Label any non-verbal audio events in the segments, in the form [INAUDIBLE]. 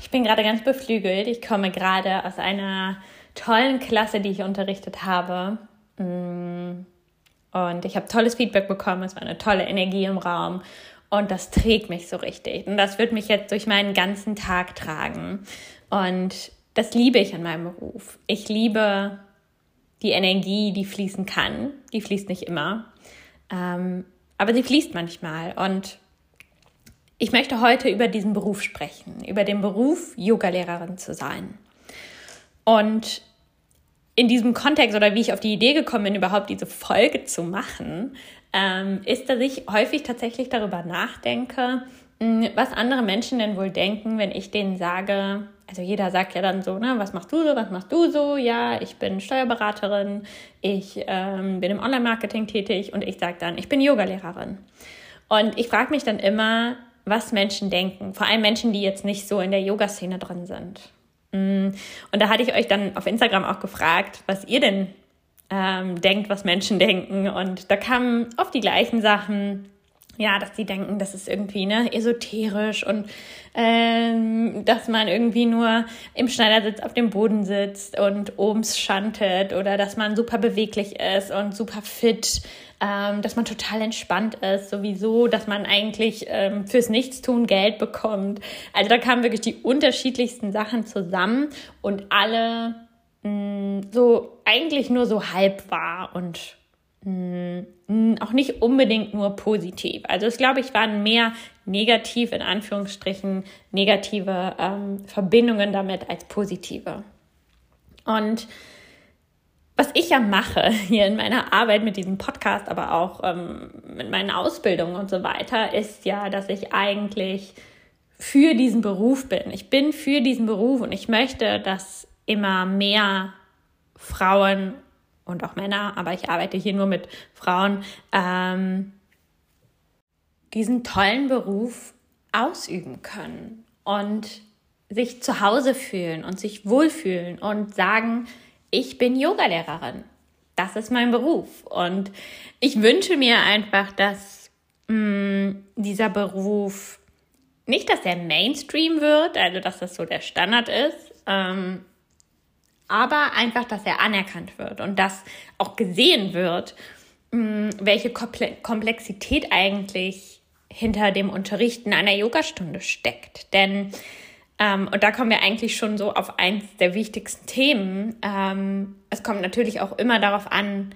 Ich bin gerade ganz beflügelt. Ich komme gerade aus einer tollen Klasse, die ich unterrichtet habe. Mm. Und ich habe tolles Feedback bekommen. Es war eine tolle Energie im Raum. Und das trägt mich so richtig. Und das wird mich jetzt durch meinen ganzen Tag tragen. Und das liebe ich an meinem Beruf. Ich liebe die Energie, die fließen kann. Die fließt nicht immer. Ähm, aber sie fließt manchmal. Und ich möchte heute über diesen Beruf sprechen, über den Beruf, Yogalehrerin zu sein. Und in diesem Kontext oder wie ich auf die Idee gekommen bin, überhaupt diese Folge zu machen, ähm, ist, dass ich häufig tatsächlich darüber nachdenke, hm, was andere Menschen denn wohl denken, wenn ich denen sage, also jeder sagt ja dann so, ne, was machst du so, was machst du so? Ja, ich bin Steuerberaterin, ich ähm, bin im Online-Marketing tätig und ich sage dann, ich bin Yogalehrerin. Und ich frage mich dann immer, was Menschen denken. Vor allem Menschen, die jetzt nicht so in der Yoga-Szene drin sind. Mm. Und da hatte ich euch dann auf Instagram auch gefragt, was ihr denn ähm, denkt, was Menschen [LAUGHS] denken. Und da kamen oft die gleichen Sachen. Ja, dass die denken, das ist irgendwie ne, esoterisch und ähm, dass man irgendwie nur im Schneidersitz auf dem Boden sitzt und obens schantet oder dass man super beweglich ist und super fit ähm, dass man total entspannt ist, sowieso, dass man eigentlich ähm, fürs Nichtstun Geld bekommt. Also da kamen wirklich die unterschiedlichsten Sachen zusammen und alle mh, mm, so eigentlich nur so halb wahr und auch nicht unbedingt nur positiv. Also es glaube ich waren mehr negativ in Anführungsstrichen negative ähm, Verbindungen damit als positive. Und was ich ja mache [LAUGHS] hier in meiner Arbeit mit diesem Podcast, aber auch ähm, mit meinen Ausbildungen und so weiter, ist ja, dass ich eigentlich für diesen Beruf bin. Ich bin für diesen Beruf und ich möchte, dass immer mehr Frauen und auch Männer, aber ich arbeite hier nur mit Frauen, ähm, diesen tollen Beruf ausüben können und sich zu Hause fühlen und sich wohlfühlen und sagen, ich bin Yogalehrerin. Das ist mein Beruf. Und ich wünsche mir einfach, dass mh, mm, dieser Beruf nicht, dass er Mainstream wird, also dass das so der Standard ist, ähm, aber einfach, dass er anerkannt wird und dass auch gesehen wird, mm, welche Komplexität eigentlich hinter dem Unterrichten einer Yogastunde steckt. Denn ähm, und da kommen wir eigentlich schon so auf eins der wichtigsten Themen. Ähm, es kommt natürlich auch immer darauf an,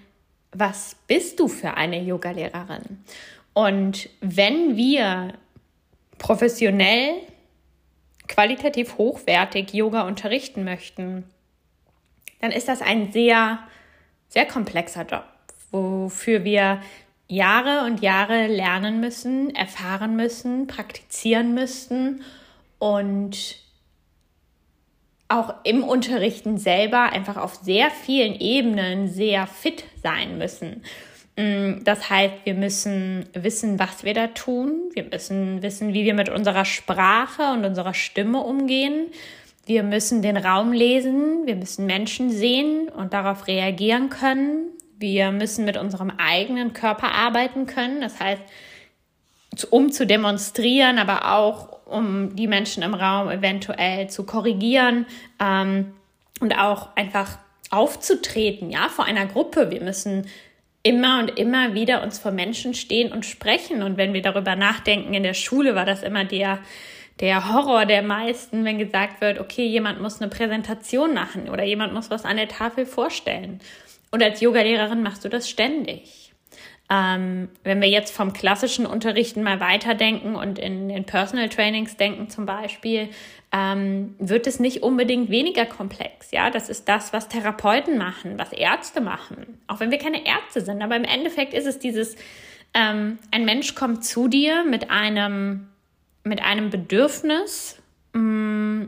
was bist du für eine Yogalehrerin? Und wenn wir professionell, qualitativ hochwertig Yoga unterrichten möchten, dann ist das ein sehr, sehr komplexer Job, wofür wir Jahre und Jahre lernen müssen, erfahren müssen, praktizieren müssen und auch im Unterrichten selber einfach auf sehr vielen Ebenen sehr fit sein müssen. Mm, das heißt, wir müssen wissen, was wir da tun. Wir müssen wissen, wie wir mit unserer Sprache und unserer Stimme umgehen. Wir müssen den Raum lesen. Wir müssen Menschen sehen und darauf reagieren können. Wir müssen mit unserem eigenen Körper arbeiten können. Das heißt, um zu demonstrieren, aber auch um die Menschen im Raum eventuell zu korrigieren ähm, und auch einfach aufzutreten, ja, vor einer Gruppe. Wir müssen immer und immer wieder uns vor Menschen stehen und sprechen. Und wenn wir darüber nachdenken, in der Schule war das immer der, der Horror der meisten, wenn gesagt wird, okay, jemand muss eine Präsentation machen oder jemand muss was an der Tafel vorstellen. Und als Yogalehrerin machst du das ständig. Ähm, wenn wir jetzt vom klassischen Unterrichten mal weiterdenken und in den Personal Trainings denken zum Beispiel, ähm, wird es nicht unbedingt weniger komplex. Ja, das ist das, was Therapeuten machen, was Ärzte machen. Auch wenn wir keine Ärzte sind, aber im Endeffekt ist es dieses, ähm, ein Mensch kommt zu dir mit einem, mit einem Bedürfnis mm,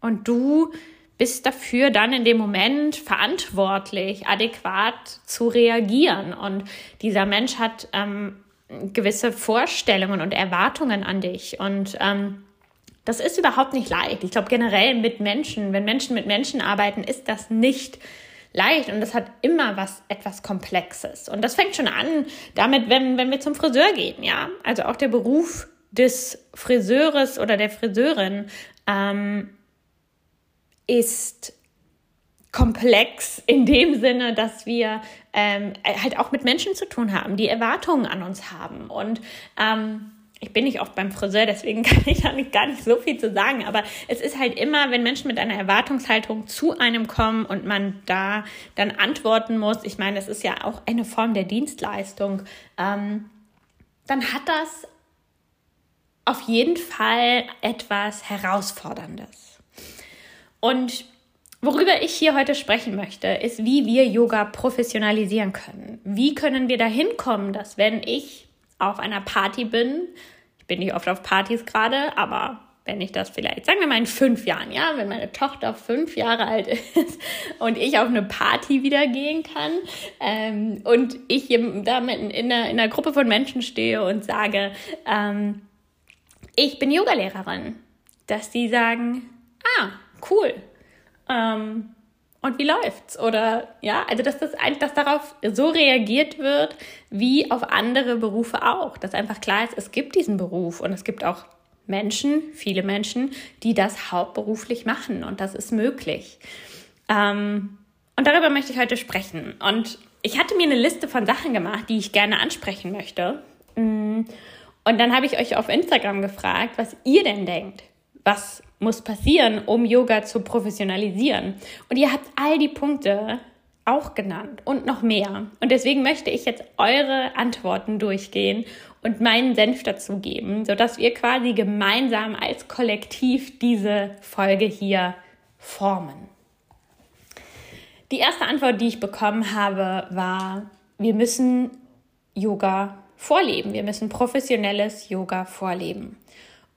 und du bist dafür dann in dem Moment verantwortlich, adäquat zu reagieren. Und dieser Mensch hat ähm, gewisse Vorstellungen und Erwartungen an dich. Und ähm, das ist überhaupt nicht leicht. Ich glaube generell mit Menschen, wenn Menschen mit Menschen arbeiten, ist das nicht leicht und das hat immer was etwas Komplexes. Und das fängt schon an damit, wenn, wenn wir zum Friseur gehen, ja. Also auch der Beruf des Friseures oder der Friseurin ähm, ist komplex in dem Sinne, dass wir ähm, halt auch mit Menschen zu tun haben, die Erwartungen an uns haben. Und ähm, ich bin nicht oft beim Friseur, deswegen [LAUGHS] kann ich da nicht, gar nicht so viel zu sagen. Aber es ist halt immer, wenn Menschen mit einer Erwartungshaltung zu einem kommen und man da dann antworten muss, ich meine, es ist ja auch eine Form der Dienstleistung, ähm, dann hat das auf jeden Fall etwas Herausforderndes. Und worüber ich hier heute sprechen möchte, ist, wie wir Yoga professionalisieren können. Wie können wir dahin kommen, dass wenn ich auf einer Party bin, ich bin nicht oft auf Partys gerade, aber wenn ich das vielleicht, sagen wir mal in fünf Jahren, ja, wenn meine Tochter fünf Jahre alt ist [LAUGHS] und ich auf eine Party wieder gehen kann ähm, und ich da in, in, einer, in einer Gruppe von Menschen stehe und sage, ähm, ich bin Yogalehrerin, dass die sagen, ah, cool. Ähm, und wie läuft's? Oder ja, also dass das dass darauf so reagiert wird, wie auf andere Berufe auch. Dass einfach klar ist, es gibt diesen Beruf und es gibt auch Menschen, viele Menschen, die das hauptberuflich machen und das ist möglich. Ähm, und darüber möchte ich heute sprechen. Und ich hatte mir eine Liste von Sachen gemacht, die ich gerne ansprechen möchte. Mm, und dann habe ich euch auf Instagram gefragt, was ihr denn denkt. Was muss passieren, um Yoga zu professionalisieren? Und ihr habt all die Punkte auch genannt und noch mehr. Und deswegen möchte ich jetzt eure Antworten durchgehen und meinen Senf dazu geben, sodass wir quasi gemeinsam als Kollektiv diese Folge hier formen. Die erste Antwort, die ich bekommen habe, war, wir müssen Yoga vorleben. Wir müssen professionelles Yoga vorleben.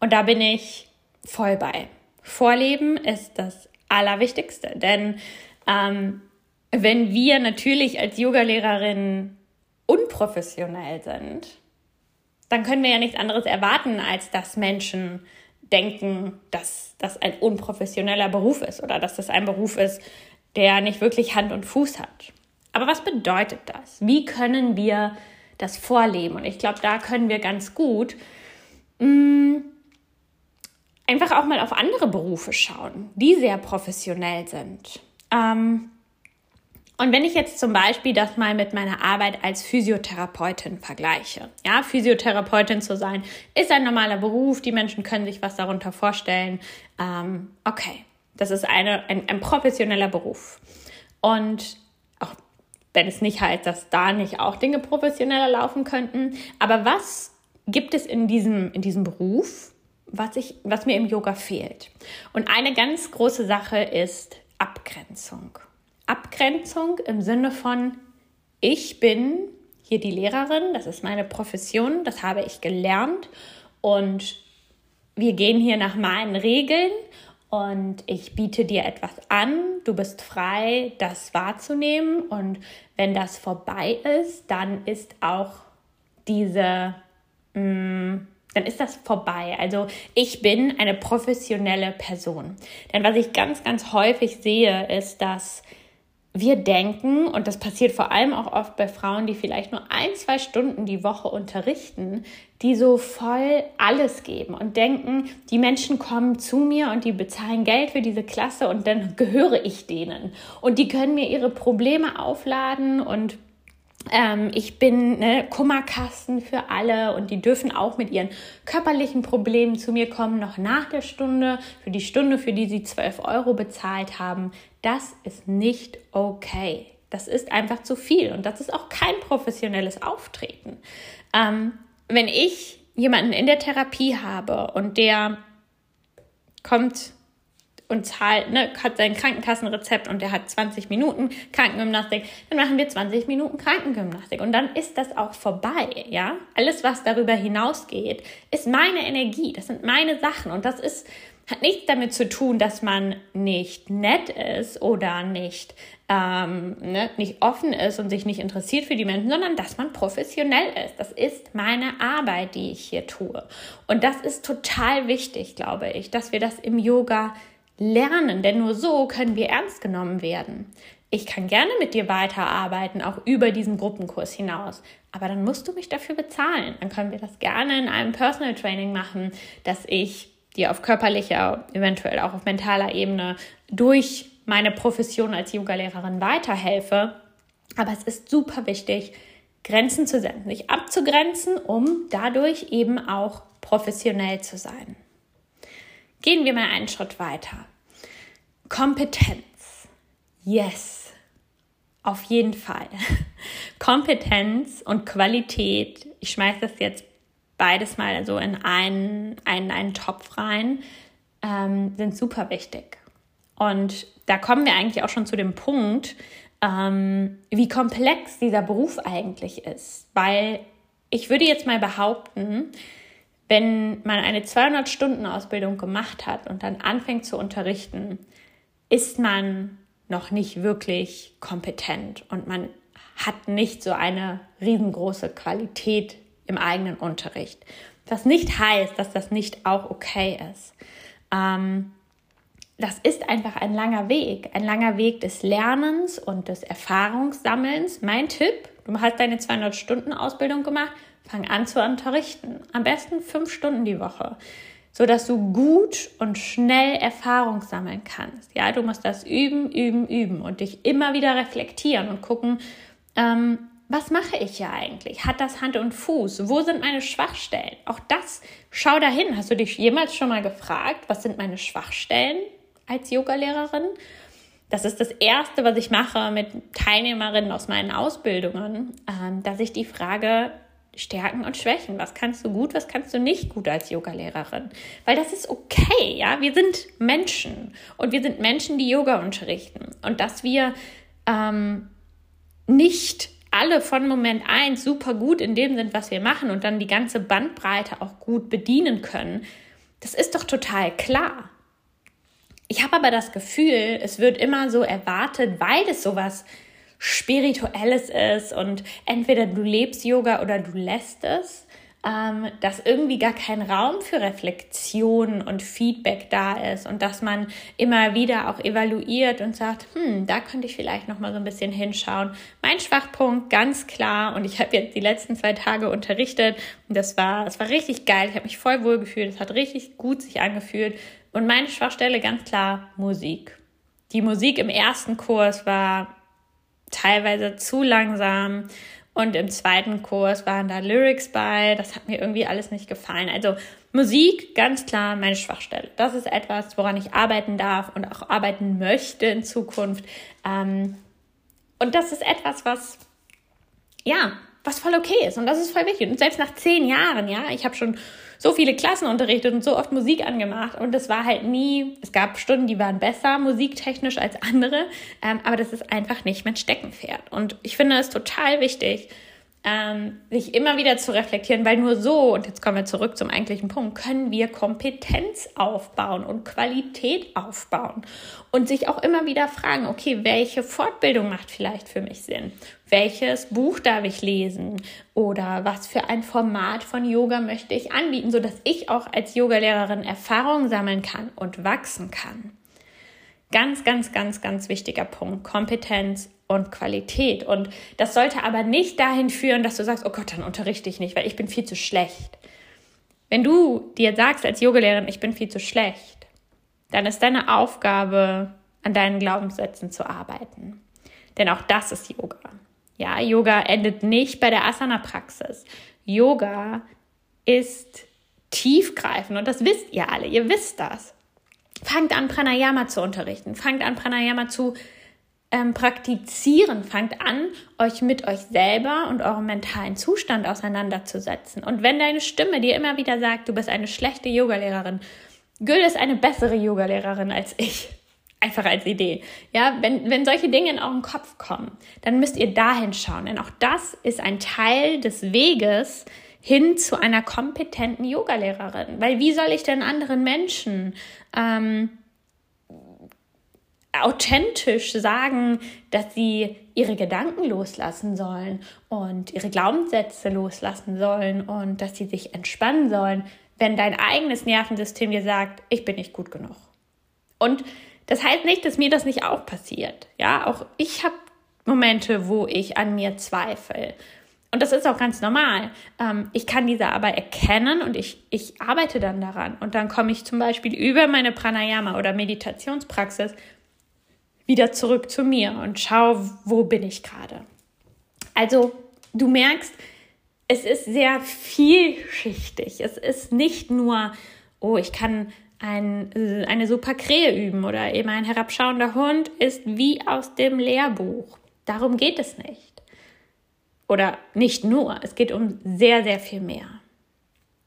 Und da bin ich voll bei. Vorleben ist das Allerwichtigste, denn ähm, wenn wir natürlich als Yogalehrerin unprofessionell sind, dann können wir ja nichts anderes erwarten, als dass Menschen denken, dass das ein unprofessioneller Beruf ist oder dass das ein Beruf ist, der nicht wirklich Hand und Fuß hat. Aber was bedeutet das? Wie können wir das vorleben? Und ich glaube, da können wir ganz gut mh, mm, einfach auch mal auf andere Berufe schauen, die sehr professionell sind. Ähm, und wenn ich jetzt zum Beispiel das mal mit meiner Arbeit als Physiotherapeutin vergleiche, ja, Physiotherapeutin zu sein, ist ein normaler Beruf, die Menschen können sich was darunter vorstellen. Ähm, okay, das ist eine, ein, ein professioneller Beruf. Und wenn es nicht heißt, dass da nicht auch Dinge professioneller laufen könnten, aber was gibt es in diesem, in diesem Beruf, was, ich, was mir im Yoga fehlt. Und eine ganz große Sache ist Abgrenzung. Abgrenzung im Sinne von, ich bin hier die Lehrerin, das ist meine Profession, das habe ich gelernt und wir gehen hier nach meinen Regeln und ich biete dir etwas an, du bist frei, das wahrzunehmen und wenn das vorbei ist, dann ist auch diese mm, dann ist das vorbei. Also ich bin eine professionelle Person. Denn was ich ganz, ganz häufig sehe, ist, dass wir denken, und das passiert vor allem auch oft bei Frauen, die vielleicht nur ein, zwei Stunden die Woche unterrichten, die so voll alles geben und denken, die Menschen kommen zu mir und die bezahlen Geld für diese Klasse und dann gehöre ich denen. Und die können mir ihre Probleme aufladen und ähm, ich bin ne, Kummerkasten für alle und die dürfen auch mit ihren körperlichen Problemen zu mir kommen, noch nach der Stunde, für die Stunde, für die sie 12 Euro bezahlt haben. Das ist nicht okay. Das ist einfach zu viel und das ist auch kein professionelles Auftreten. Ähm, wenn ich jemanden in der Therapie habe und der kommt und zahlt, ne, hat sein Krankenkassenrezept und der hat 20 Minuten Krankengymnastik, dann machen wir 20 Minuten Krankengymnastik und dann ist das auch vorbei, ja? Alles, was darüber hinausgeht, ist meine Energie, das sind meine Sachen und das ist hat nichts damit zu tun, dass man nicht nett ist oder nicht, ähm, ne, nicht offen ist und sich nicht interessiert für die Menschen, sondern dass man professionell ist. Das ist meine Arbeit, die ich hier tue. Und das ist total wichtig, glaube ich, dass wir das im Yoga lernen, denn nur so können wir ernst genommen werden. Ich kann gerne mit dir weiterarbeiten, auch über diesen Gruppenkurs hinaus. Aber dann musst du mich dafür bezahlen. Dann können wir das gerne in einem Personal Training machen, dass ich dir auf körperlicher, eventuell auch auf mentaler Ebene durch meine Profession als Yogalehrerin weiterhelfe. Aber es ist super wichtig, Grenzen zu setzen, sich abzugrenzen, um dadurch eben auch professionell zu sein. Gehen wir mal einen Schritt weiter. Kompetenz. Yes. Auf jeden Fall. [LAUGHS] Kompetenz und Qualität. Ich schmeiße das jetzt beides mal so in einen, einen, einen Topf rein, ähm, sind super wichtig. Und da kommen wir eigentlich auch schon zu dem Punkt, ähm, wie komplex dieser Beruf eigentlich ist. Weil ich würde jetzt mal behaupten, wenn man eine 200-Stunden-Ausbildung gemacht hat und dann anfängt zu unterrichten, ist man noch nicht wirklich kompetent und man hat nicht so eine riesengroße Qualität im eigenen Unterricht. Was nicht heißt, dass das nicht auch okay ist. Ähm, das ist einfach ein langer Weg, ein langer Weg des Lernens und des Erfahrungssammelns. Mein Tipp, du hast deine 200-Stunden-Ausbildung gemacht, fang an zu unterrichten. Am besten fünf Stunden die Woche, sodass du gut und schnell Erfahrung sammeln kannst. Ja, du musst das üben, üben, üben und dich immer wieder reflektieren und gucken, ähm, was mache ich ja eigentlich? Hat das Hand und Fuß? Wo sind meine Schwachstellen? Auch das, schau dahin. Hast du dich jemals schon mal gefragt, was sind meine Schwachstellen? als Yogalehrerin. Das ist das Erste, was ich mache mit Teilnehmerinnen aus meinen Ausbildungen, ähm, dass ich die Frage Stärken und Schwächen. Was kannst du gut, was kannst du nicht gut als Yogalehrerin? Weil das ist okay, ja. Wir sind Menschen und wir sind Menschen, die Yoga unterrichten. Und dass wir ähm, nicht alle von Moment 1 super gut in dem sind, was wir machen und dann die ganze Bandbreite auch gut bedienen können, das ist doch total klar. Ich habe aber das Gefühl, es wird immer so erwartet, weil es sowas Spirituelles ist und entweder du lebst Yoga oder du lässt es, ähm, dass irgendwie gar kein Raum für Reflexion und Feedback da ist und dass man immer wieder auch evaluiert und sagt, hm, da könnte ich vielleicht noch mal so ein bisschen hinschauen. Mein Schwachpunkt ganz klar und ich habe jetzt die letzten zwei Tage unterrichtet und das war, das war richtig geil. Ich habe mich voll wohl gefühlt. Es hat richtig gut sich angefühlt und meine Schwachstelle ganz klar Musik. Die Musik im ersten Kurs war teilweise zu langsam und im zweiten Kurs waren da Lyrics bei. Das hat mir irgendwie alles nicht gefallen. Also Musik, ganz klar meine Schwachstelle. Das ist etwas, woran ich arbeiten darf und auch arbeiten möchte in Zukunft. Ähm, und das ist etwas, was, ja, was voll okay ist. Und das ist voll wichtig. Und selbst nach zehn Jahren, ja, ich habe schon so viele Klassen unterrichtet und so oft Musik angemacht und es war halt nie, es gab Stunden, die waren besser musiktechnisch als andere, ähm, aber das ist einfach nicht mein Steckenpferd. Und ich finde es total wichtig, ähm, sich immer wieder zu reflektieren, weil nur so, und jetzt kommen wir zurück zum eigentlichen Punkt, können wir Kompetenz aufbauen und Qualität aufbauen und sich auch immer wieder fragen, okay, welche Fortbildung macht vielleicht für mich Sinn? Welches Buch darf ich lesen? Oder was für ein Format von Yoga möchte ich anbieten, sodass ich auch als Yogalehrerin Erfahrung sammeln kann und wachsen kann? Ganz, ganz, ganz, ganz wichtiger Punkt. Kompetenz und Qualität. Und das sollte aber nicht dahin führen, dass du sagst, oh Gott, dann unterrichte ich nicht, weil ich bin viel zu schlecht. Wenn du dir sagst als Yogalehrerin, ich bin viel zu schlecht, dann ist deine Aufgabe, an deinen Glaubenssätzen zu arbeiten. Denn auch das ist Yoga. Ja, Yoga endet nicht bei der Asana-Praxis. Yoga ist tiefgreifend und das wisst ihr alle, ihr wisst das. Fangt an, Pranayama zu unterrichten. Fangt an, Pranayama zu ähm, praktizieren. Fangt an, euch mit euch selber und eurem mentalen Zustand auseinanderzusetzen. Und wenn deine Stimme dir immer wieder sagt, du bist eine schlechte Yogalehrerin, Gül ist eine bessere Yogalehrerin als ich. Einfach als Idee. Ja, wenn, wenn solche Dinge in euren Kopf kommen, dann müsst ihr dahin schauen. Denn auch das ist ein Teil des Weges hin zu einer kompetenten Yogalehrerin. Weil wie soll ich denn anderen Menschen ähm, authentisch sagen, dass sie ihre Gedanken loslassen sollen und ihre Glaubenssätze loslassen sollen und dass sie sich entspannen sollen, wenn dein eigenes Nervensystem dir sagt, ich bin nicht gut genug. Und das heißt nicht, dass mir das nicht auch passiert. Ja, auch ich habe Momente, wo ich an mir zweifle. Und das ist auch ganz normal. Ähm, ich kann diese aber erkennen und ich, ich arbeite dann daran. Und dann komme ich zum Beispiel über meine Pranayama oder Meditationspraxis wieder zurück zu mir und schaue, wo bin ich gerade. Also du merkst, es ist sehr vielschichtig. Es ist nicht nur, oh, ich kann ein, eine super Krähe üben oder eben ein herabschauender Hund ist wie aus dem Lehrbuch. Darum geht es nicht. Oder nicht nur, es geht um sehr, sehr viel mehr.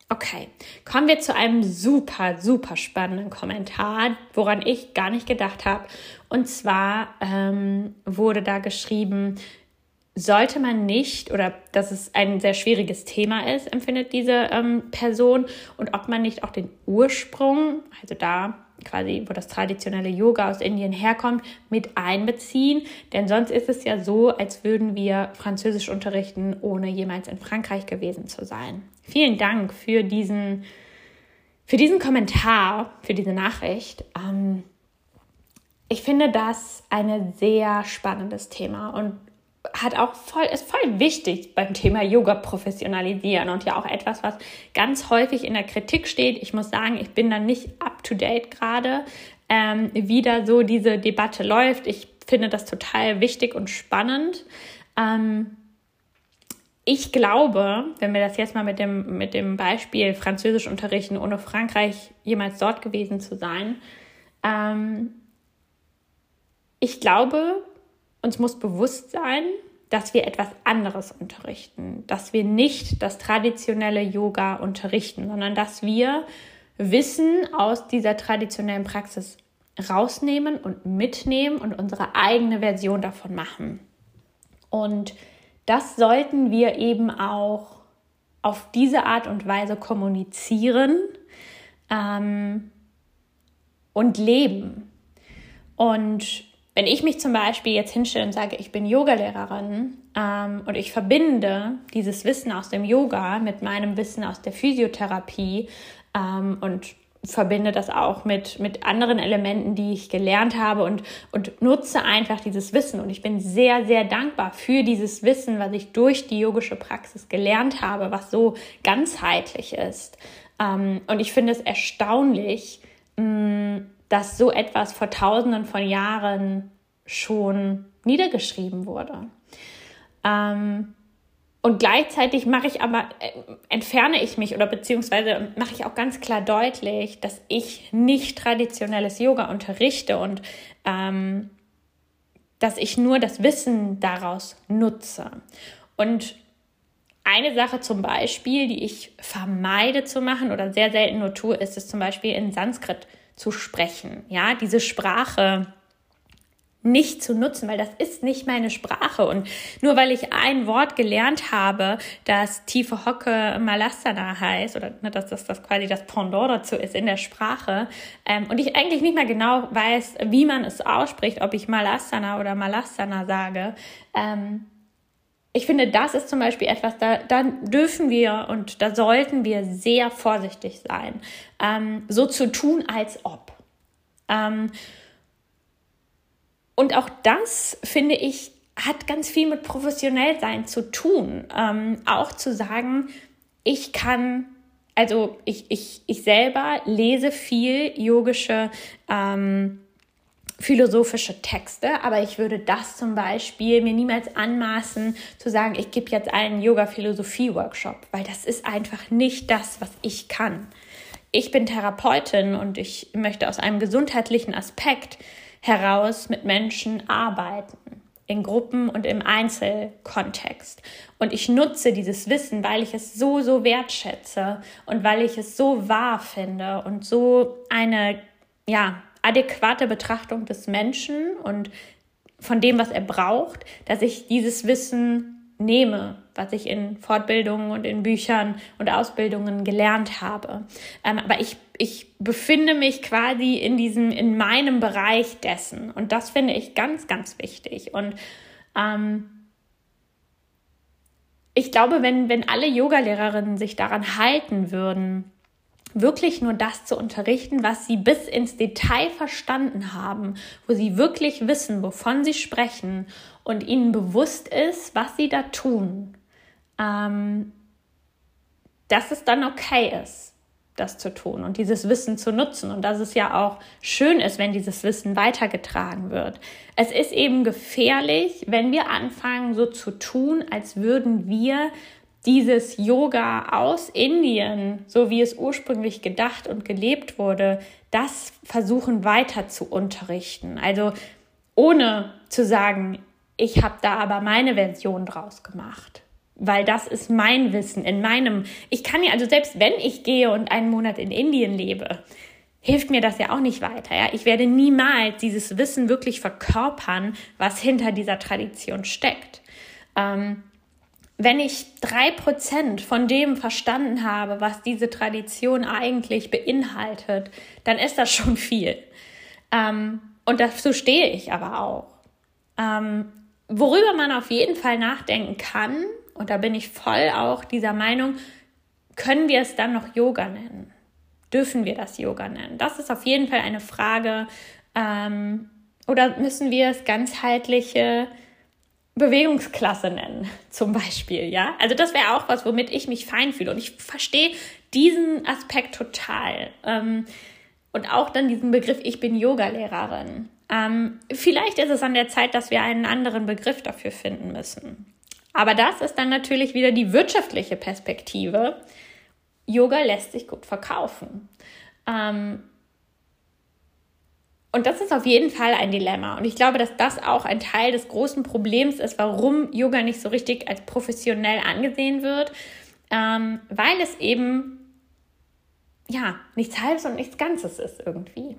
Okay, kommen wir zu einem super, super spannenden Kommentar, woran ich gar nicht gedacht habe. Und zwar ähm, wurde da geschrieben, sollte man nicht, oder dass es ein sehr schwieriges Thema ist, empfindet diese ähm, Person, und ob man nicht auch den Ursprung, also da quasi, wo das traditionelle Yoga aus Indien herkommt, mit einbeziehen. Denn sonst ist es ja so, als würden wir Französisch unterrichten, ohne jemals in Frankreich gewesen zu sein. Vielen Dank für diesen, für diesen Kommentar, für diese Nachricht. Ähm, ich finde das ein sehr spannendes Thema und hat auch voll, ist voll wichtig beim Thema Yoga professionalisieren und ja auch etwas, was ganz häufig in der Kritik steht. Ich muss sagen, ich bin da nicht up to date gerade, ähm, wie da so diese Debatte läuft. Ich finde das total wichtig und spannend. Ähm, ich glaube, wenn wir das jetzt mal mit dem, mit dem Beispiel Französisch unterrichten, ohne Frankreich jemals dort gewesen zu sein, ähm, ich glaube, uns muss bewusst sein, dass wir etwas anderes unterrichten, dass wir nicht das traditionelle Yoga unterrichten, sondern dass wir Wissen aus dieser traditionellen Praxis rausnehmen und mitnehmen und unsere eigene Version davon machen. Und das sollten wir eben auch auf diese Art und Weise kommunizieren ähm, und leben. Und wenn ich mich zum Beispiel jetzt hinstelle und sage, ich bin Yogalehrerin ähm, und ich verbinde dieses Wissen aus dem Yoga mit meinem Wissen aus der Physiotherapie ähm, und verbinde das auch mit, mit anderen Elementen, die ich gelernt habe und, und nutze einfach dieses Wissen. Und ich bin sehr, sehr dankbar für dieses Wissen, was ich durch die yogische Praxis gelernt habe, was so ganzheitlich ist. Ähm, und ich finde es erstaunlich, mh, dass so etwas vor tausenden von Jahren schon niedergeschrieben wurde. Ähm, und gleichzeitig mache ich aber, äh, entferne ich mich oder beziehungsweise mache ich auch ganz klar deutlich, dass ich nicht traditionelles Yoga unterrichte und ähm, dass ich nur das Wissen daraus nutze. Und eine Sache zum Beispiel, die ich vermeide zu machen oder sehr selten nur tue, ist es zum Beispiel in Sanskrit zu sprechen. Ja, diese Sprache nicht zu nutzen, weil das ist nicht meine Sprache. Und nur weil ich ein Wort gelernt habe, das tiefe Hocke Malasana heißt, oder ne, dass das, das quasi das Pendant dazu ist in der Sprache, ähm, und ich eigentlich nicht mehr genau weiß, wie man es ausspricht, ob ich Malasana oder Malasana sage, ähm, ich finde, das ist zum Beispiel etwas, da, da dürfen wir und da sollten wir sehr vorsichtig sein, ähm, so zu tun, als ob. Ähm, und auch das, finde ich, hat ganz viel mit professionell sein zu tun. Ähm, auch zu sagen, ich kann, also ich, ich, ich selber lese viel yogische ähm, philosophische Texte, aber ich würde das zum Beispiel mir niemals anmaßen zu sagen, ich gebe jetzt einen Yoga-Philosophie-Workshop, weil das ist einfach nicht das, was ich kann. Ich bin Therapeutin und ich möchte aus einem gesundheitlichen Aspekt heraus mit Menschen arbeiten. in Gruppen und im Einzelkontext. Und ich nutze dieses Wissen, weil ich es so, so wertschätze und weil ich es so wahr finde und so eine, ja, adäquate Betrachtung des Menschen und von dem, was er braucht, dass ich dieses Wissen nehme, was ich in Fortbildungen und in Büchern und Ausbildungen gelernt habe. Ähm, aber ich, ich befinde mich quasi in diesem, in meinem Bereich dessen. Und das finde ich ganz, ganz wichtig. Und ähm, ich glaube, wenn, wenn alle Yogalehrerinnen sich daran halten würden, wirklich nur das zu unterrichten, was sie bis ins Detail verstanden haben, wo sie wirklich wissen, wovon sie sprechen und ihnen bewusst ist, was sie da tun, ähm, dass es dann okay ist, das zu tun und dieses Wissen zu nutzen und dass es ja auch schön ist, wenn dieses Wissen weitergetragen wird. Es ist eben gefährlich, wenn wir anfangen, so zu tun, als würden wir dieses Yoga aus Indien, so wie es ursprünglich gedacht und gelebt wurde, das versuchen weiter zu unterrichten. Also ohne zu sagen, ich habe da aber meine Version draus gemacht. Weil das ist mein Wissen in meinem. Ich kann ja, also selbst wenn ich gehe und einen Monat in Indien lebe, hilft mir das ja auch nicht weiter. Ja? Ich werde niemals dieses Wissen wirklich verkörpern, was hinter dieser Tradition steckt. Ähm, wenn ich drei Prozent von dem verstanden habe, was diese Tradition eigentlich beinhaltet, dann ist das schon viel. Ähm, und dazu stehe ich aber auch. Ähm, worüber man auf jeden Fall nachdenken kann, und da bin ich voll auch dieser Meinung, können wir es dann noch Yoga nennen? Dürfen wir das Yoga nennen? Das ist auf jeden Fall eine Frage. Ähm, oder müssen wir es ganzheitliche Bewegungsklasse nennen, [LAUGHS] zum Beispiel, ja. Also das wäre auch was, womit ich mich fein fühle. Und ich verstehe diesen Aspekt total. Ähm, und auch dann diesen Begriff, ich bin Yogalehrerin. Ähm, vielleicht ist es an der Zeit, dass wir einen anderen Begriff dafür finden müssen. Aber das ist dann natürlich wieder die wirtschaftliche Perspektive. Yoga lässt sich gut verkaufen. Ähm, und das ist auf jeden Fall ein Dilemma. Und ich glaube, dass das auch ein Teil des großen Problems ist, warum Yoga nicht so richtig als professionell angesehen wird, ähm, weil es eben ja nichts Halbes und nichts Ganzes ist irgendwie.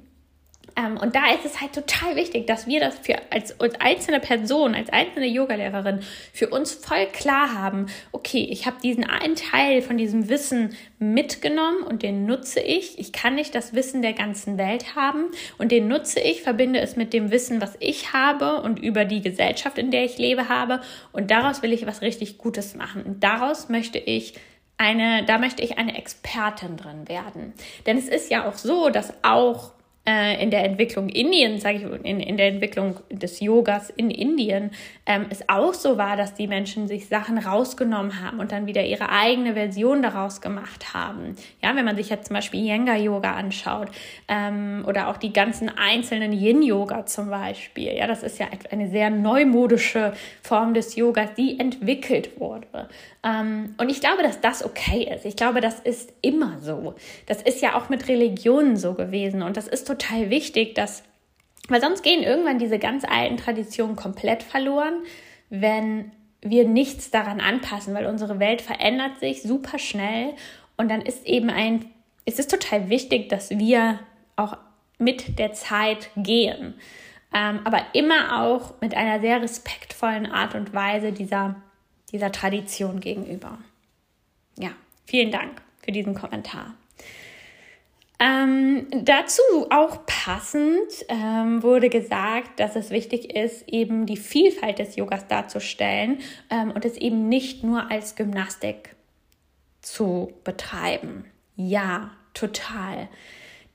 Ähm, und da ist es halt total wichtig, dass wir das für als, als einzelne Person, als einzelne Yogalehrerin für uns voll klar haben, okay, ich habe diesen einen Teil von diesem Wissen mitgenommen und den nutze ich. Ich kann nicht das Wissen der ganzen Welt haben und den nutze ich, verbinde es mit dem Wissen, was ich habe und über die Gesellschaft, in der ich lebe, habe. Und daraus will ich was richtig Gutes machen. Und daraus möchte ich eine, da möchte ich eine Expertin drin werden. Denn es ist ja auch so, dass auch äh, in der Entwicklung Indiens, sage ich, in, in der Entwicklung des Yogas in Indien, ähm, es auch so war, dass die Menschen sich Sachen rausgenommen haben und dann wieder ihre eigene Version daraus gemacht haben. Ja, wenn man sich jetzt zum Beispiel Yenga-Yoga anschaut ähm, oder auch die ganzen einzelnen Yin-Yoga zum Beispiel, ja, das ist ja eine sehr neumodische Form des Yogas, die entwickelt wurde. Ähm, und ich glaube, dass das okay ist. Ich glaube, das ist immer so. Das ist ja auch mit Religionen so gewesen und das ist total wichtig, dass, weil sonst gehen irgendwann diese ganz alten Traditionen komplett verloren, wenn wir nichts daran anpassen, weil unsere Welt verändert sich super schnell und dann ist eben ein, es ist total wichtig, dass wir auch mit der Zeit gehen, ähm, aber immer auch mit einer sehr respektvollen Art und Weise dieser, dieser Tradition gegenüber. Ja, vielen Dank für diesen Kommentar. Ähm, dazu auch passend ähm, wurde gesagt, dass es wichtig ist, eben die Vielfalt des Yogas darzustellen ähm, und es eben nicht nur als Gymnastik zu betreiben. Ja, total.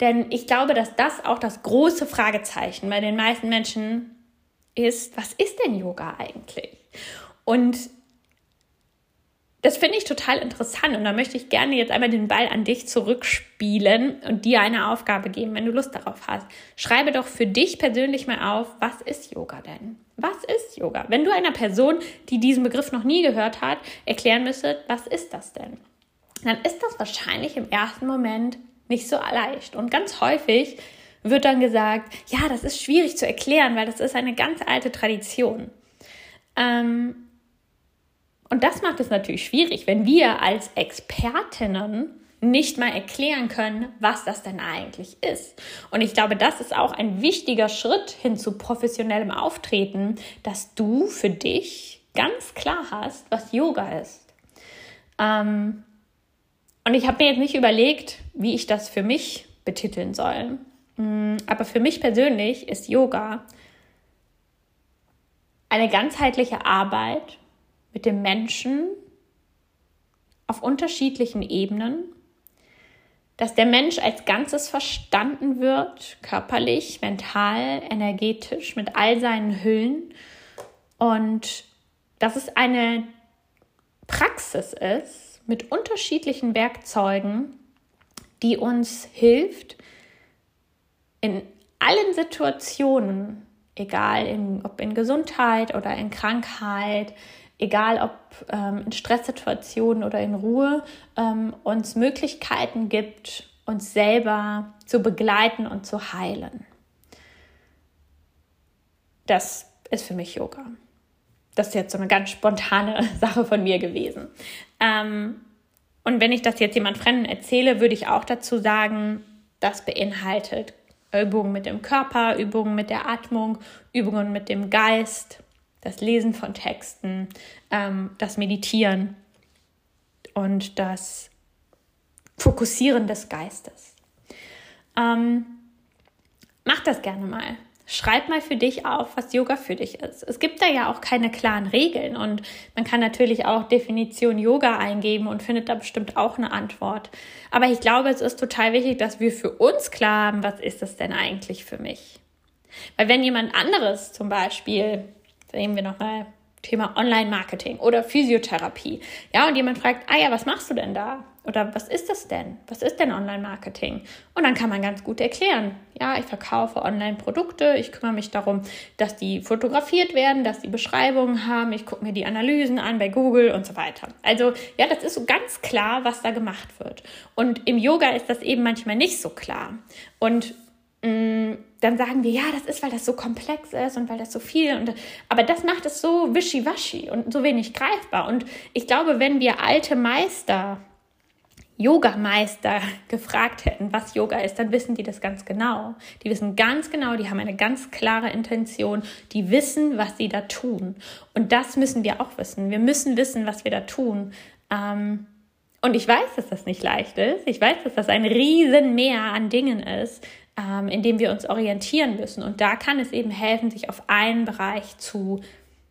Denn ich glaube, dass das auch das große Fragezeichen bei den meisten Menschen ist, was ist denn Yoga eigentlich? Und das finde ich total interessant und da möchte ich gerne jetzt einmal den Ball an dich zurückspielen und dir eine Aufgabe geben, wenn du Lust darauf hast. Schreibe doch für dich persönlich mal auf, was ist Yoga denn? Was ist Yoga? Wenn du einer Person, die diesen Begriff noch nie gehört hat, erklären müsstet, was ist das denn? Dann ist das wahrscheinlich im ersten Moment nicht so leicht. Und ganz häufig wird dann gesagt, ja, das ist schwierig zu erklären, weil das ist eine ganz alte Tradition. Ähm, und das macht es natürlich schwierig, wenn wir als Expertinnen nicht mal erklären können, was das denn eigentlich ist. Und ich glaube, das ist auch ein wichtiger Schritt hin zu professionellem Auftreten, dass du für dich ganz klar hast, was Yoga ist. Ähm, und ich habe mir jetzt nicht überlegt, wie ich das für mich betiteln soll. Mm, aber für mich persönlich ist Yoga eine ganzheitliche Arbeit mit dem Menschen auf unterschiedlichen Ebenen, dass der Mensch als Ganzes verstanden wird, körperlich, mental, energetisch, mit all seinen Hüllen. Und dass es eine Praxis ist mit unterschiedlichen Werkzeugen, die uns hilft, in allen Situationen, egal in, ob in Gesundheit oder in Krankheit, egal ob ähm, in Stresssituationen oder in Ruhe, ähm, uns Möglichkeiten gibt, uns selber zu begleiten und zu heilen. Das ist für mich Yoga. Das ist jetzt so eine ganz spontane [LAUGHS] Sache von mir gewesen. Ähm, und wenn ich das jetzt jemand Fremden erzähle, würde ich auch dazu sagen, das beinhaltet Übungen mit dem Körper, Übungen mit der Atmung, Übungen mit dem Geist, das Lesen von Texten, ähm, das Meditieren und das Fokussieren des Geistes. Ähm, mach das gerne mal. Schreib mal für dich auf, was Yoga für dich ist. Es gibt da ja auch keine klaren Regeln und man kann natürlich auch Definition Yoga eingeben und findet da bestimmt auch eine Antwort. Aber ich glaube, es ist total wichtig, dass wir für uns klar haben, was ist es denn eigentlich für mich? Weil wenn jemand anderes zum Beispiel nehmen wir nochmal Thema Online-Marketing oder Physiotherapie. Ja, und jemand fragt, ah ja, was machst du denn da? Oder was ist das denn? Was ist denn Online-Marketing? Und dann kann man ganz gut erklären, ja, ich verkaufe Online-Produkte, ich kümmere mich darum, dass die fotografiert werden, dass die Beschreibungen haben, ich gucke mir die Analysen an bei Google und so weiter. Also ja, das ist so ganz klar, was da gemacht wird. Und im Yoga ist das eben manchmal nicht so klar. Und mh, mm, dann sagen wir, ja, das ist, weil das so komplex ist und weil das so viel und aber das macht es so wischiwaschi und so wenig greifbar. Und ich glaube, wenn wir alte Meister, Yoga-Meister [LAUGHS] gefragt hätten, was Yoga ist, dann wissen die das ganz genau. Die wissen ganz genau, die haben eine ganz klare Intention, die wissen, was sie da tun. Und das müssen wir auch wissen. Wir müssen wissen, was wir da tun. Ähm, und ich weiß, dass das nicht leicht ist. Ich weiß, dass das ein Riesenmeer an Dingen ist, ähm, in dem wir uns orientieren müssen. Und da kann es eben helfen, sich auf einen Bereich zu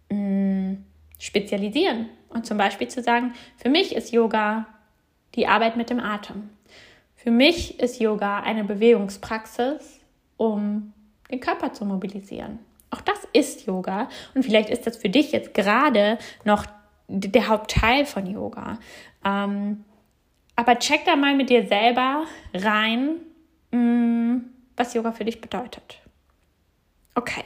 mh, mm, spezialisieren. Und zum Beispiel zu sagen, für mich ist Yoga die Arbeit mit dem Atem. Für mich ist Yoga eine Bewegungspraxis, um den Körper zu mobilisieren. Auch das ist Yoga. Und vielleicht ist das für dich jetzt gerade noch der Hauptteil von Yoga. Ähm, aber check da mal mit dir selber rein, was Yoga für dich bedeutet. Okay.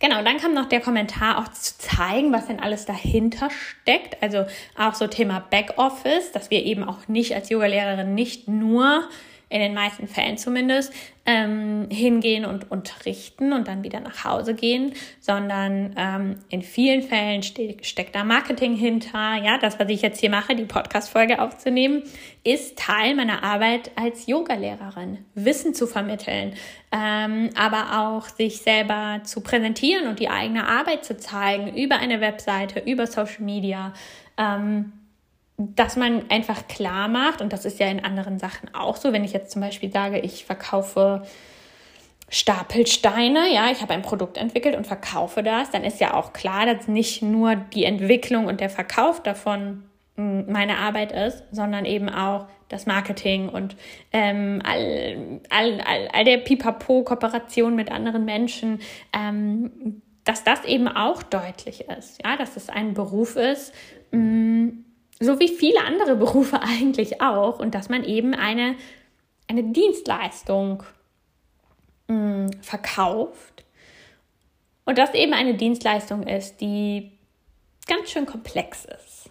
Genau, dann kam noch der Kommentar auch zu zeigen, was denn alles dahinter steckt. Also auch so Thema Backoffice, dass wir eben auch nicht als Yogalehrerin nicht nur in den meisten Fällen zumindest, ähm, hingehen und unterrichten und dann wieder nach Hause gehen, sondern ähm, in vielen Fällen ste steckt da Marketing hinter. Ja, das, was ich jetzt hier mache, die Podcast-Folge aufzunehmen, ist Teil meiner Arbeit als Yogalehrerin, Wissen zu vermitteln, ähm, aber auch sich selber zu präsentieren und die eigene Arbeit zu zeigen über eine Webseite, über Social Media. Ähm, dass man einfach klar macht, und das ist ja in anderen Sachen auch so, wenn ich jetzt zum Beispiel sage, ich verkaufe Stapelsteine, ja, ich habe ein Produkt entwickelt und verkaufe das, dann ist ja auch klar, dass nicht nur die Entwicklung und der Verkauf davon hm, meine Arbeit ist, sondern eben auch das Marketing und ähm, all, all, all, all der Pipapo-Kooperation mit anderen Menschen, ähm, dass das eben auch deutlich ist, ja, dass es ein Beruf ist, mh, hm, so wie viele andere Berufe [LAUGHS] eigentlich auch, und dass man eben eine, eine Dienstleistung mh, mm, verkauft und das eben eine Dienstleistung ist, die ganz schön komplex ist.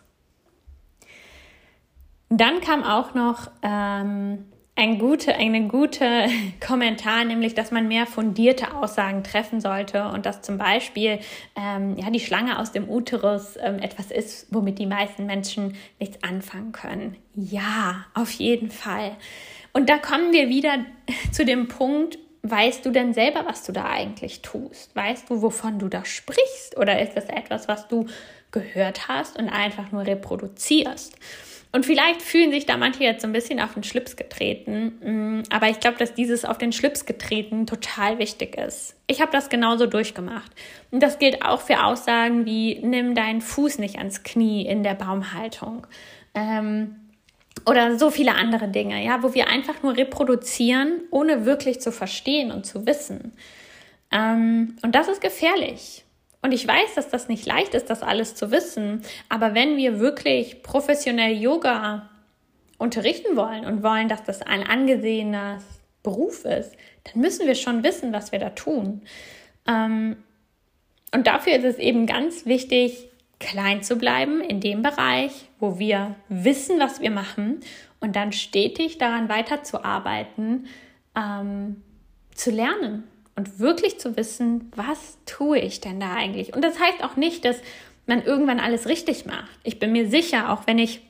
Dann kam auch noch ähm, ein gute, eine gute [LAUGHS] Kommentar, nämlich, dass man mehr fundierte Aussagen treffen sollte und dass zum Beispiel ähm, ja, die Schlange aus dem Uterus ähm, etwas ist, womit die meisten Menschen nichts anfangen können. Ja, auf jeden Fall. Und da kommen wir wieder [LAUGHS] zu dem Punkt, weißt du denn selber, was du da eigentlich tust? Weißt du, wovon du da sprichst? Oder ist das etwas, was du gehört hast und einfach nur reproduzierst? Und vielleicht fühlen sich da manche jetzt so ein bisschen auf den Schlips getreten. Mm, aber ich glaube, dass dieses auf den Schlips getreten total wichtig ist. Ich habe das genauso durchgemacht. Und das gilt auch für Aussagen wie, nimm deinen Fuß nicht ans Knie in der Baumhaltung. Ähm, oder so viele andere Dinge, ja, wo wir einfach nur reproduzieren, ohne wirklich zu verstehen und zu wissen. Ähm, und das ist gefährlich. Und ich weiß, dass das nicht leicht ist, das alles zu wissen. Aber wenn wir wirklich professionell Yoga unterrichten wollen und wollen, dass das ein angesehener Beruf ist, dann müssen wir schon wissen, was wir da tun. Ähm, und dafür ist es eben ganz wichtig, klein zu bleiben in dem Bereich, wo wir wissen, was wir machen und dann stetig daran weiterzuarbeiten, ähm, zu lernen und wirklich zu wissen, was tue ich denn da eigentlich? Und das heißt auch nicht, dass man irgendwann alles richtig macht. Ich bin mir sicher, auch wenn ich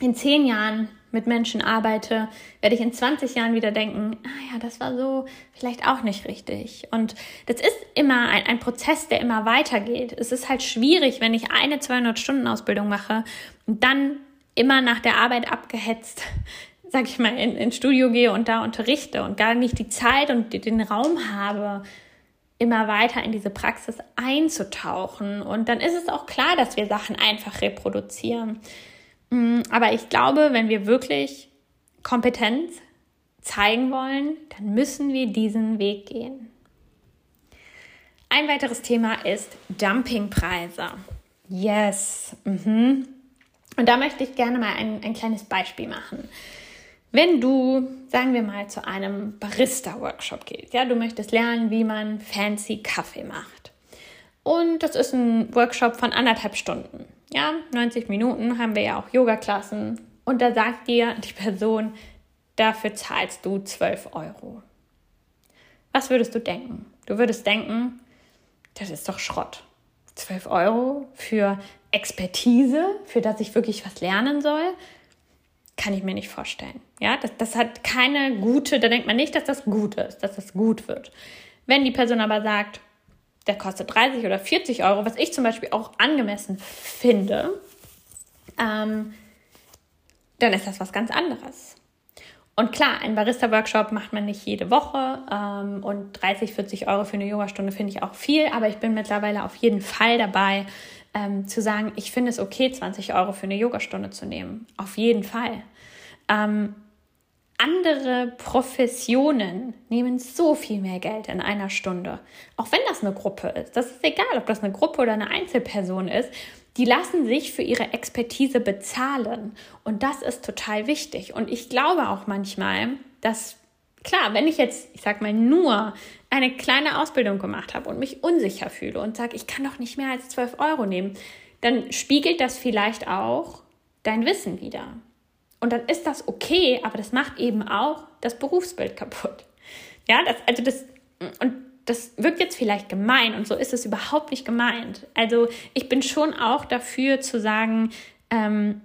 in zehn Jahren mit Menschen arbeite, werde ich in 20 Jahren wieder denken, ah ja, das war so vielleicht auch nicht richtig. Und das ist immer ein, ein Prozess, der immer weitergeht. Es ist halt schwierig, wenn ich eine 200-Stunden-Ausbildung mache und dann immer nach der Arbeit abgehetzt sag ich mal, in, ins Studio gehe und da unterrichte und gar nicht die Zeit und den Raum habe, immer weiter in diese Praxis einzutauchen. Und dann ist es auch klar, dass wir Sachen einfach reproduzieren. Mm, aber ich glaube, wenn wir wirklich Kompetenz zeigen wollen, dann müssen wir diesen Weg gehen. Ein weiteres Thema ist Dumpingpreise. Yes. Mhm. Und da möchte ich gerne mal ein, ein kleines Beispiel machen. Wenn du, sagen wir mal, zu einem Barista-Workshop gehst, ja, du möchtest lernen, wie man fancy Kaffee macht. Und das ist ein Workshop von anderthalb Stunden. Ja, 90 Minuten haben wir ja auch Yoga-Klassen. Und da sagt dir die Person, dafür zahlst du 12 Euro. Was würdest du denken? Du würdest denken, das ist doch Schrott. 12 Euro für Expertise, für das ich wirklich was lernen soll kann ich mir nicht vorstellen. Ja, das, das hat keine gute, da denkt man nicht, dass das gut ist, dass das gut wird. Wenn die Person aber sagt, der kostet 30 oder 40 Euro, was ich zum Beispiel auch angemessen finde, ähm, dann ist das was ganz anderes. Und klar, ein Barista-Workshop macht man nicht jede Woche ähm, und 30, 40 Euro für eine Yogastunde finde ich auch viel, aber ich bin mittlerweile auf jeden Fall dabei, ähm, zu sagen, ich finde es okay, 20 Euro für eine Yogastunde zu nehmen. Auf jeden Fall. Ähm, andere Professionen nehmen so viel mehr Geld in einer Stunde. Auch wenn das eine Gruppe ist. Das ist egal, ob das eine Gruppe oder eine Einzelperson ist. Die lassen sich für ihre Expertise bezahlen. Und das ist total wichtig. Und ich glaube auch manchmal, dass, klar, wenn ich jetzt, ich sag mal, nur eine kleine Ausbildung gemacht habe und mich unsicher fühle und sage, ich kann doch nicht mehr als 12 Euro nehmen, dann spiegelt das vielleicht auch dein Wissen wieder. Und dann ist das okay, aber das macht eben auch das Berufsbild kaputt. Ja, das, also das, und das wirkt jetzt vielleicht gemein und so ist es überhaupt nicht gemeint. Also ich bin schon auch dafür zu sagen, ähm,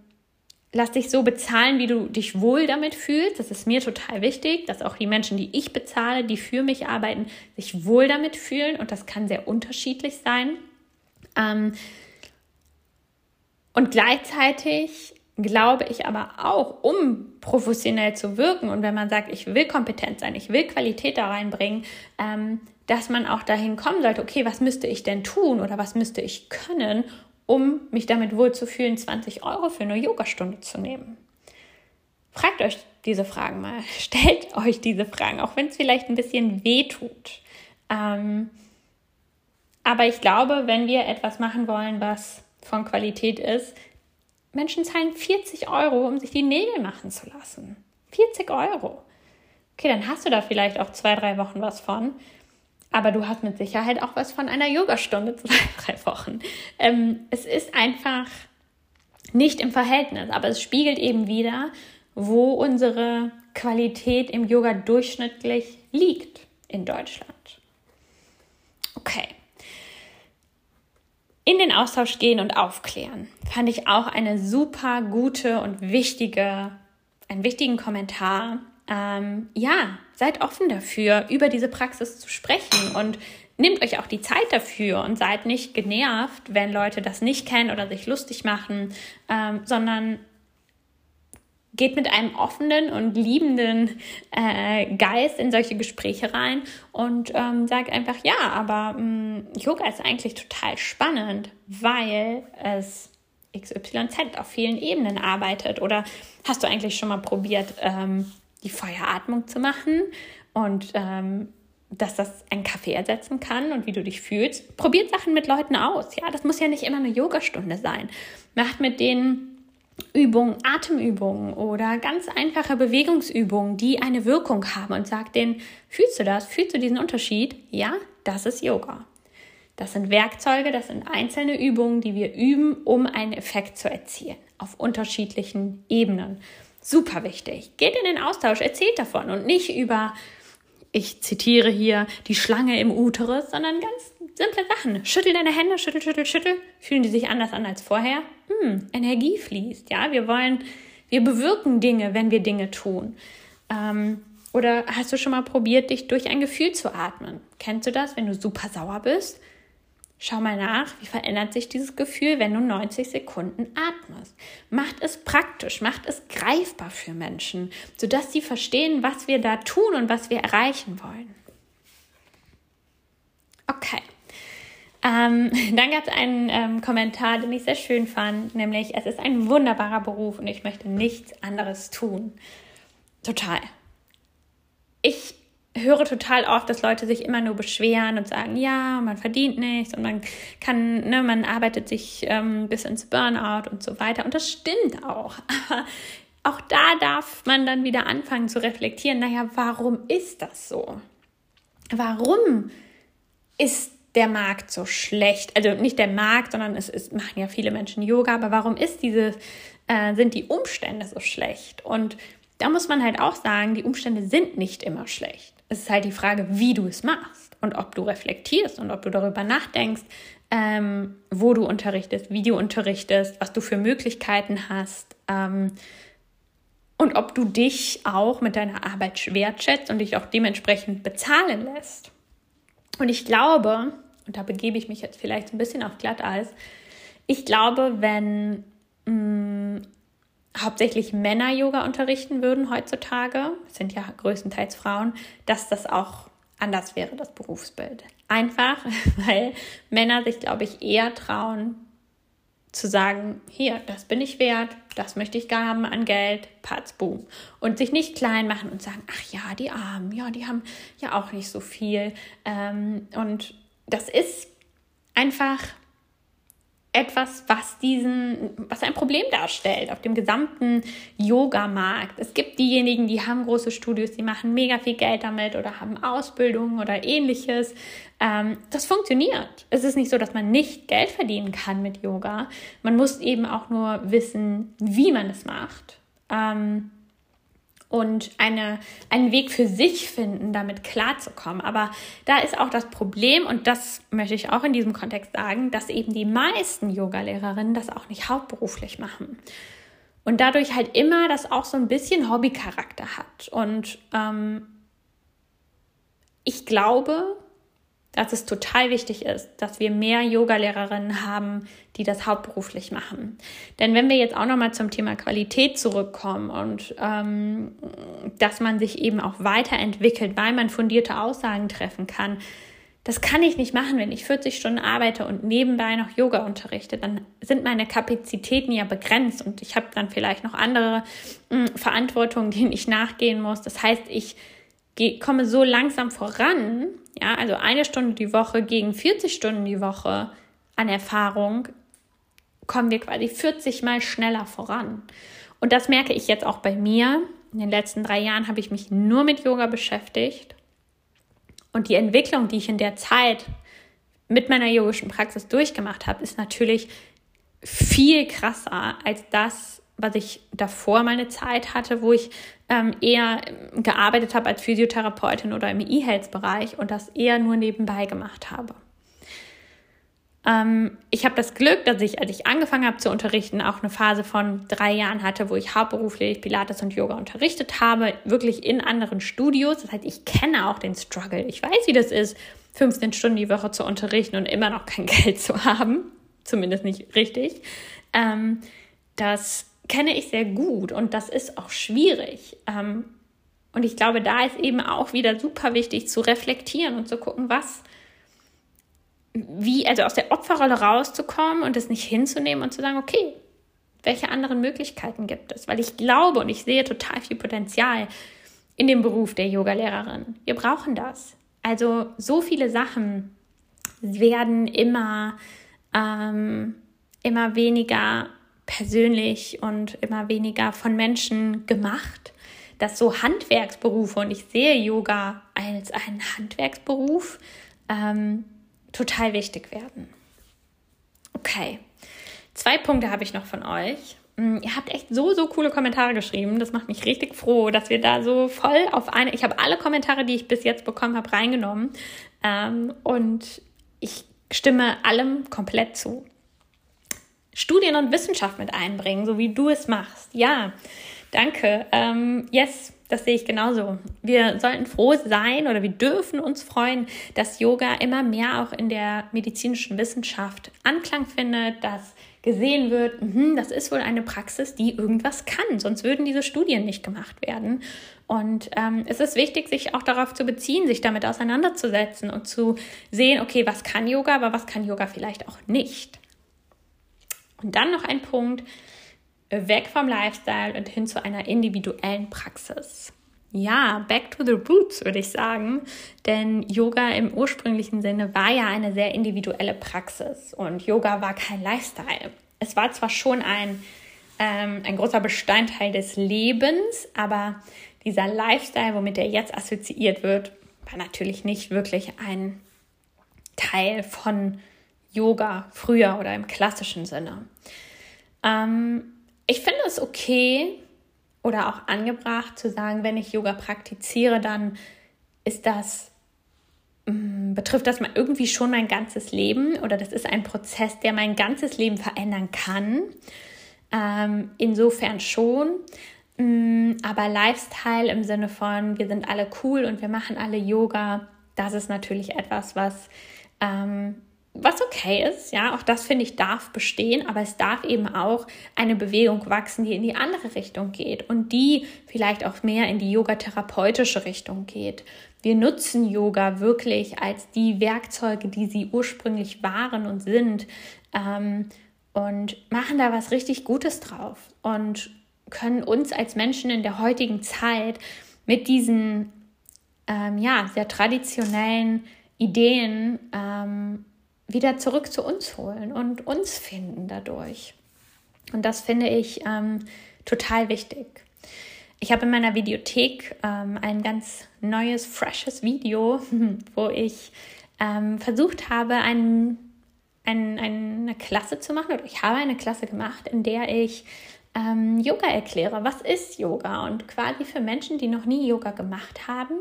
lass dich so bezahlen, wie du dich wohl damit fühlst. Das ist mir total wichtig, dass auch die Menschen, die ich bezahle, die für mich arbeiten, sich wohl damit fühlen. Und das kann sehr unterschiedlich sein. Ähm und gleichzeitig glaube ich aber auch, um professionell zu wirken und wenn man sagt, ich will kompetent sein, ich will Qualität da reinbringen, ähm, dass man auch dahin kommen sollte, okay, was müsste ich denn tun oder was müsste ich können, um mich damit wohlzufühlen, 20 Euro für eine Yogastunde zu nehmen? Fragt euch diese Fragen mal. [LAUGHS] Stellt euch diese Fragen, auch wenn es vielleicht ein bisschen weh tut. Ähm, aber ich glaube, wenn wir etwas machen wollen, was von Qualität ist, Menschen zahlen 40 Euro, um sich die Nägel machen zu lassen. 40 Euro. Okay, dann hast du da vielleicht auch zwei, drei Wochen was von. Aber du hast mit Sicherheit auch was von einer Yogastunde zwei, [LAUGHS] drei Wochen. Ähm, es ist einfach nicht im Verhältnis, aber es spiegelt eben wieder, wo unsere Qualität im Yoga durchschnittlich liegt in Deutschland. Okay. In den Austausch gehen und aufklären fand ich auch eine super gute und wichtige, einen wichtigen Kommentar. Ähm, ja, seid offen dafür, über diese Praxis zu sprechen und nehmt euch auch die Zeit dafür und seid nicht genervt, wenn Leute das nicht kennen oder sich lustig machen, ähm, sondern geht mit einem offenen und liebenden äh, Geist in solche Gespräche rein und ähm, sagt einfach, ja, aber ähm, Yoga ist eigentlich total spannend, weil es XYZ auf vielen Ebenen arbeitet. Oder hast du eigentlich schon mal probiert, ähm, die Feueratmung zu machen und ähm, dass das einen Kaffee ersetzen kann und wie du dich fühlst? Probiert Sachen mit Leuten aus. Ja, das muss ja nicht immer eine Yogastunde sein. Macht mit denen Übungen, Atemübungen oder ganz einfache Bewegungsübungen, die eine Wirkung haben und sagt denen, fühlst du das? Fühlst du diesen Unterschied? Ja, das ist Yoga. Das sind Werkzeuge, das sind einzelne Übungen, die wir üben, um einen Effekt zu erzielen auf unterschiedlichen Ebenen. Super wichtig. Geht in den Austausch, erzählt davon und nicht über, ich zitiere hier, die Schlange im Uterus, sondern ganz simple Sachen. Schüttel deine Hände, schüttel, schüttel, schüttel. Fühlen die sich anders an als vorher? Hm, Energie fließt. Ja, wir wollen, wir bewirken Dinge, wenn wir Dinge tun. Ähm, oder hast du schon mal probiert, dich durch ein Gefühl zu atmen? Kennst du das, wenn du super sauer bist? Schau mal nach, wie verändert sich dieses Gefühl, wenn du 90 Sekunden atmest. Macht es praktisch, macht es greifbar für Menschen, sodass sie verstehen, was wir da tun und was wir erreichen wollen. Okay. Ähm, [LAUGHS] dann gab es einen ähm, Kommentar, den ich sehr schön fand, nämlich es ist ein wunderbarer Beruf und ich möchte nichts anderes tun. Total. Ich höre total oft, dass Leute sich immer nur beschweren und sagen, ja, man verdient nichts und man kann, ne, man arbeitet sich ähm, bis ins Burnout und so weiter. Und das stimmt auch. [LAUGHS] Aber auch da darf man dann wieder anfangen zu reflektieren, naja, warum ist das so? Warum ist der Markt so schlecht? Also nicht der Markt, sondern es, es machen ja viele Menschen Yoga, aber warum ist diese, äh, sind die Umstände so schlecht? Und da muss man halt auch sagen, die Umstände sind nicht immer schlecht. Es ist halt die Frage, wie du es machst und ob du reflektierst und ob du darüber nachdenkst, ähm, wo du unterrichtest, wie du unterrichtest, was du für Möglichkeiten hast ähm, und ob du dich auch mit deiner Arbeit wertschätzt und dich auch dementsprechend bezahlen lässt. Und ich glaube, und da begebe ich mich jetzt vielleicht ein bisschen auf Glatteis, ich glaube, wenn mh, mm, hauptsächlich Männer Yoga unterrichten würden heutzutage, sind ja größtenteils Frauen, dass das auch anders wäre, das Berufsbild. Einfach, [LAUGHS] weil Männer sich, glaube ich, eher trauen, zu sagen, hier, das bin ich wert, das möchte ich gar haben an Geld, Patz, boom. Und sich nicht klein machen und sagen, ach ja, die Armen, ja, die haben ja auch nicht so viel. Ähm, und das ist einfach etwas, was diesen, was ein Problem darstellt auf dem gesamten Yoga-Markt. Es gibt diejenigen, die haben große Studios, die machen mega viel Geld damit oder haben Ausbildungen oder ähnliches. Ähm, das funktioniert. Es ist nicht so, dass man nicht Geld verdienen kann mit Yoga. Man muss eben auch nur wissen, wie man es macht. Ähm, und eine, einen Weg für sich finden, damit klarzukommen. Aber da ist auch das Problem, und das möchte ich auch in diesem Kontext sagen, dass eben die meisten Yogalehrerinnen das auch nicht hauptberuflich machen. Und dadurch halt immer das auch so ein bisschen Hobbycharakter hat. Und ähm, ich glaube, dass es total wichtig ist, dass wir mehr Yogalehrerinnen haben, die das hauptberuflich machen. Denn wenn wir jetzt auch nochmal zum Thema Qualität zurückkommen und ähm, dass man sich eben auch weiterentwickelt, weil man fundierte Aussagen treffen kann, das kann ich nicht machen, wenn ich 40 Stunden arbeite und nebenbei noch Yoga unterrichte. Dann sind meine Kapazitäten ja begrenzt und ich habe dann vielleicht noch andere mh, hm, Verantwortungen, [LAUGHS] denen ich nachgehen muss. Das heißt, ich komme so langsam voran, ja, also eine Stunde die Woche gegen 40 Stunden die Woche an Erfahrung, kommen wir quasi 40 mal schneller voran. Und das merke ich jetzt auch bei mir. In den letzten drei Jahren habe ich mich nur mit Yoga beschäftigt. Und die Entwicklung, die ich in der Zeit mit meiner yogischen Praxis durchgemacht habe, ist natürlich viel krasser als das, was ich davor meine Zeit hatte, wo ich ähm, eher gearbeitet habe als Physiotherapeutin oder im E-Health-Bereich und das eher nur nebenbei gemacht habe. Ähm, ich habe das Glück, dass ich, als ich angefangen habe zu unterrichten, auch eine Phase von drei Jahren hatte, wo ich hauptberuflich Pilates und Yoga unterrichtet habe, wirklich in anderen Studios. Das heißt, ich kenne auch den Struggle. Ich weiß, wie das ist, 15 Stunden die Woche zu unterrichten und immer noch kein [LAUGHS] Geld zu haben. Zumindest nicht richtig. Ähm, das kenne ich sehr gut und das ist auch schwierig. Ähm, und ich glaube, da ist eben auch wieder super wichtig zu reflektieren und zu gucken, was, wie, also aus der Opferrolle rauszukommen und es nicht hinzunehmen und zu sagen, okay, welche anderen Möglichkeiten gibt es? Weil ich glaube und ich sehe total viel Potenzial in dem Beruf der Yogalehrerin. Wir brauchen das. Also so viele Sachen werden immer, ähm, immer weniger persönlich und immer weniger von Menschen gemacht, dass so Handwerksberufe, und ich sehe Yoga als einen Handwerksberuf, ähm, total wichtig werden. Okay, zwei Punkte habe ich noch von euch. Hm, ihr habt echt so, so coole Kommentare geschrieben. Das macht mich richtig froh, dass wir da so voll auf eine. Ich habe alle Kommentare, die ich bis jetzt bekommen habe, reingenommen. Ähm, und ich stimme allem komplett zu. Studien und Wissenschaft mit einbringen, so wie du es machst. Ja, danke. Ähm, yes, das sehe ich genauso. Wir sollten froh sein oder wir dürfen uns freuen, dass Yoga immer mehr auch in der medizinischen Wissenschaft Anklang findet, dass gesehen wird, mh, das ist wohl eine Praxis, die irgendwas kann, sonst würden diese Studien nicht gemacht werden. Und ähm, es ist wichtig, sich auch darauf zu beziehen, sich damit auseinanderzusetzen und zu sehen, okay, was kann Yoga, aber was kann Yoga vielleicht auch nicht. Und dann noch ein Punkt, weg vom Lifestyle und hin zu einer individuellen Praxis. Ja, back to the roots würde ich sagen, denn Yoga im ursprünglichen Sinne war ja eine sehr individuelle Praxis und Yoga war kein Lifestyle. Es war zwar schon ein, ähm, ein großer Bestandteil des Lebens, aber dieser Lifestyle, womit er jetzt assoziiert wird, war natürlich nicht wirklich ein Teil von Yoga früher oder im klassischen Sinne. Ähm, ich finde es okay oder auch angebracht zu sagen, wenn ich Yoga praktiziere, dann ist das, mm, betrifft das mal irgendwie schon mein ganzes Leben oder das ist ein Prozess, der mein ganzes Leben verändern kann. Ähm, insofern schon. Mm, aber Lifestyle im Sinne von, wir sind alle cool und wir machen alle Yoga, das ist natürlich etwas, was ähm, was okay ist, ja, auch das finde ich darf bestehen, aber es darf eben auch eine Bewegung wachsen, die in die andere Richtung geht und die vielleicht auch mehr in die yogatherapeutische Richtung geht. Wir nutzen Yoga wirklich als die Werkzeuge, die sie ursprünglich waren und sind ähm, und machen da was richtig Gutes drauf und können uns als Menschen in der heutigen Zeit mit diesen ähm, ja, sehr traditionellen Ideen ähm, wieder zurück zu uns holen und uns finden dadurch. Und das finde ich ähm, total wichtig. Ich habe in meiner Videothek ähm, ein ganz neues, freshes Video, [LAUGHS] wo ich ähm, versucht habe, ein, ein, eine Klasse zu machen, oder ich habe eine Klasse gemacht, in der ich ähm, Yoga erkläre. Was ist Yoga? Und quasi für Menschen, die noch nie Yoga gemacht haben.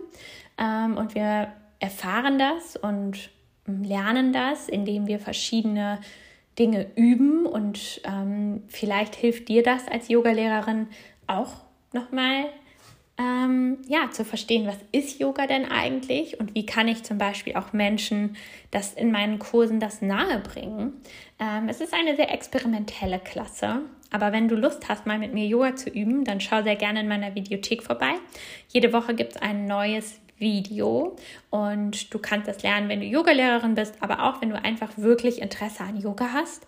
Ähm, und wir erfahren das und lernen das, indem wir verschiedene Dinge üben und ähm, vielleicht hilft dir das als Yogalehrerin auch nochmal ähm, ja, zu verstehen, was ist Yoga denn eigentlich und wie kann ich zum Beispiel auch Menschen das in meinen Kursen das nahe bringen. Ähm, es ist eine sehr experimentelle Klasse, aber wenn du Lust hast, mal mit mir Yoga zu üben, dann schau sehr gerne in meiner Videothek vorbei. Jede Woche gibt es ein neues Video und du kannst das lernen, wenn du Yogalehrerin bist, aber auch wenn du einfach wirklich Interesse an Yoga hast.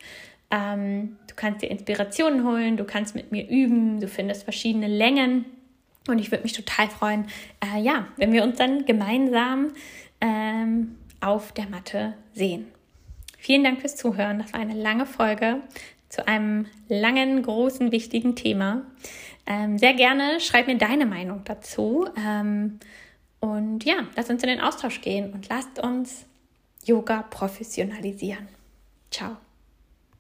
Ähm, du kannst dir Inspirationen holen, du kannst mit mir üben, du findest verschiedene Längen und ich würde mich total freuen, äh, ja, wenn wir uns dann gemeinsam ähm, auf der Matte sehen. Vielen Dank fürs Zuhören. Das war eine lange Folge zu einem langen, großen, wichtigen Thema. Ähm, sehr gerne schreib mir deine Meinung dazu. Ähm, und ja, lasst uns in den Austausch gehen und lasst uns Yoga professionalisieren. Ciao.